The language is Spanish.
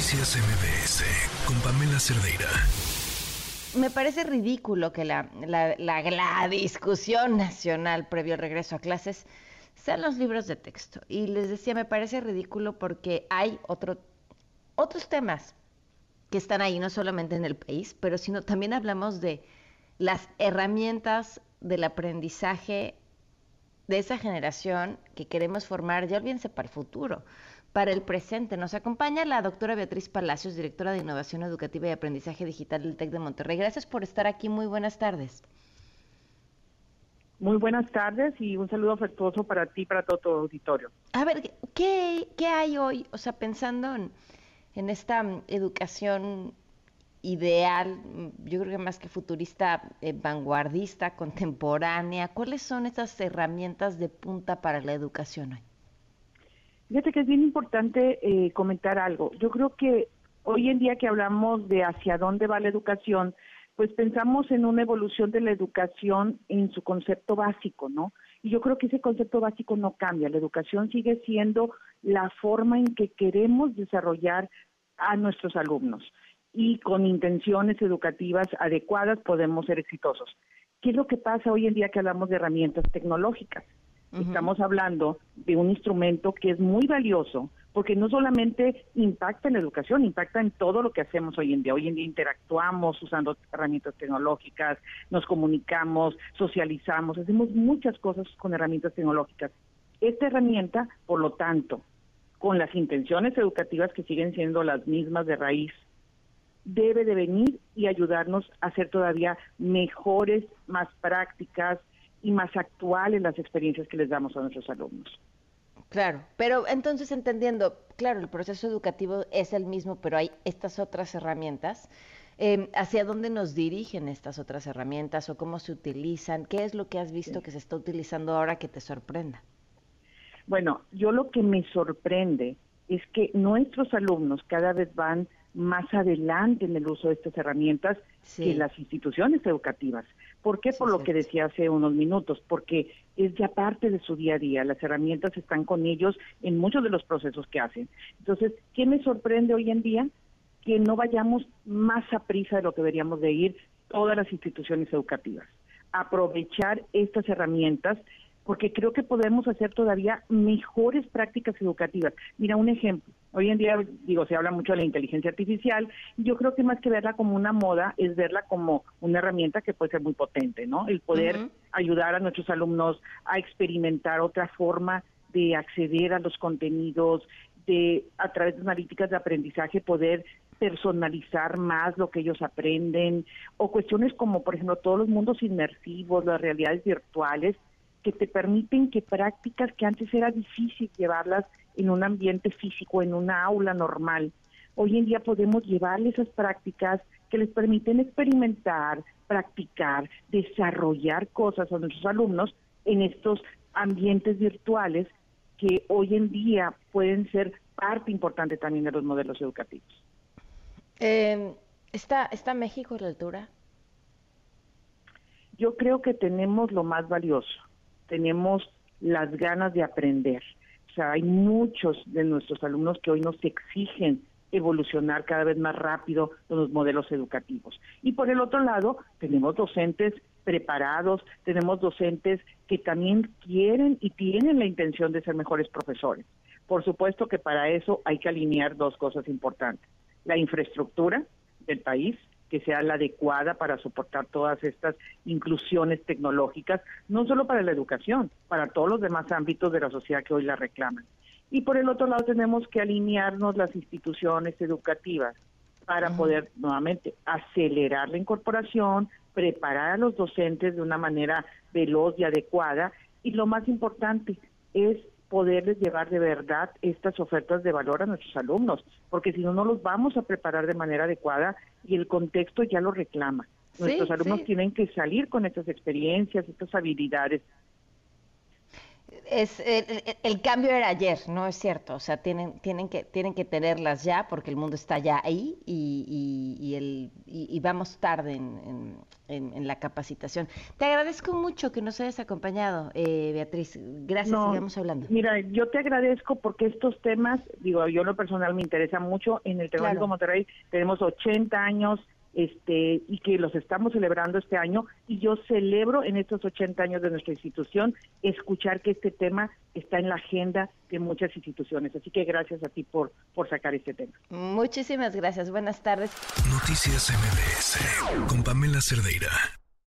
Noticias MBS con Pamela Cerdeira. Me parece ridículo que la, la, la, discusión nacional previo al regreso a clases sean los libros de texto. Y les decía, me parece ridículo porque hay otro, otros temas que están ahí, no solamente en el país, pero sino también hablamos de las herramientas del aprendizaje de esa generación que queremos formar, ya olvídense para el futuro, para el presente. Nos acompaña la doctora Beatriz Palacios, directora de Innovación Educativa y Aprendizaje Digital del TEC de Monterrey. Gracias por estar aquí. Muy buenas tardes. Muy buenas tardes y un saludo afectuoso para ti y para todo tu auditorio. A ver, ¿qué, qué hay hoy? O sea, pensando en, en esta educación ideal, yo creo que más que futurista, eh, vanguardista, contemporánea? ¿Cuáles son esas herramientas de punta para la educación hoy? Fíjate que es bien importante eh, comentar algo. Yo creo que hoy en día que hablamos de hacia dónde va la educación, pues pensamos en una evolución de la educación en su concepto básico, ¿no? Y yo creo que ese concepto básico no cambia. La educación sigue siendo la forma en que queremos desarrollar a nuestros alumnos y con intenciones educativas adecuadas podemos ser exitosos. ¿Qué es lo que pasa hoy en día que hablamos de herramientas tecnológicas? Estamos hablando de un instrumento que es muy valioso porque no solamente impacta en la educación, impacta en todo lo que hacemos hoy en día. Hoy en día interactuamos usando herramientas tecnológicas, nos comunicamos, socializamos, hacemos muchas cosas con herramientas tecnológicas. Esta herramienta, por lo tanto, con las intenciones educativas que siguen siendo las mismas de raíz, debe de venir y ayudarnos a ser todavía mejores, más prácticas y más actuales las experiencias que les damos a nuestros alumnos. Claro, pero entonces entendiendo, claro, el proceso educativo es el mismo, pero hay estas otras herramientas. Em, ¿Hacia dónde nos dirigen estas otras herramientas o cómo se utilizan? ¿Qué es lo que has visto que se está utilizando ahora que te sorprenda? Bueno, yo lo que me sorprende es que nuestros alumnos cada vez van más adelante en el uso de estas herramientas que las instituciones educativas. ¿Por qué? Por lo que decía hace unos minutos, porque es ya parte de su día a día, las herramientas están con ellos en muchos de los procesos que hacen. Entonces, ¿qué me sorprende hoy en día? Que no vayamos más a prisa de lo que deberíamos de ir todas las instituciones educativas. Aprovechar estas herramientas porque creo que podemos hacer todavía mejores prácticas educativas. Mira, un ejemplo. Hoy en día, digo, se habla mucho de la inteligencia artificial. Yo creo que más que verla como una moda, es verla como una herramienta que puede ser muy potente, ¿no? El poder ayudar a nuestros alumnos a experimentar otra forma de acceder a los contenidos, de a través de analíticas de aprendizaje poder personalizar más lo que ellos aprenden, o cuestiones como, por ejemplo, todos los mundos inmersivos, las realidades virtuales, que te permiten que prácticas que antes era difícil llevarlas en un ambiente físico, en una aula normal, hoy en día podemos llevarles esas prácticas que les permiten experimentar, practicar, desarrollar cosas a nuestros alumnos en estos ambientes virtuales que hoy en día pueden ser parte importante también de los modelos educativos. Eh, ¿está, ¿Está México a la altura? Yo creo que tenemos lo más valioso, tenemos las ganas de aprender. O sea, hay muchos de nuestros alumnos que hoy nos exigen evolucionar cada vez más rápido los modelos educativos. Y por el otro lado, tenemos docentes preparados, tenemos docentes que también quieren y tienen la intención de ser mejores profesores. Por supuesto que para eso hay que alinear dos cosas importantes. La infraestructura del país, que sea la adecuada para soportar todas estas inclusiones tecnológicas, no solo para la educación, para todos los demás ámbitos de la sociedad que hoy la reclaman. Y por el otro lado tenemos que alinearnos las instituciones educativas para poder nuevamente acelerar la incorporación, preparar a los docentes de una manera veloz y adecuada y lo más importante es poderles llevar de verdad estas ofertas de valor a nuestros alumnos, porque si no, no los vamos a preparar de manera adecuada y el contexto ya lo reclama. Nuestros alumnos tienen que salir con estas experiencias, estas habilidades. Es el, cambio era ayer, no es cierto. O sea, tienen, tienen, que, tienen que tenerlas ya porque el mundo está ya ahí y, y, el, y, vamos tarde en, en, la capacitación. Te agradezco mucho que nos hayas acompañado, eh, Beatriz. Gracias, sigamos hablando. Mira, yo te agradezco porque estos temas, digo, yo en lo personal me interesa mucho. En el Tecnológico Monterrey tenemos 80 años este y que los estamos celebrando este año y yo celebro en estos 80 años de nuestra institución escuchar que este tema está en la agenda de muchas instituciones. Así que gracias a ti por, por sacar este tema. Muchísimas gracias. Buenas tardes. Noticias MBS con Pamela Cerdeira.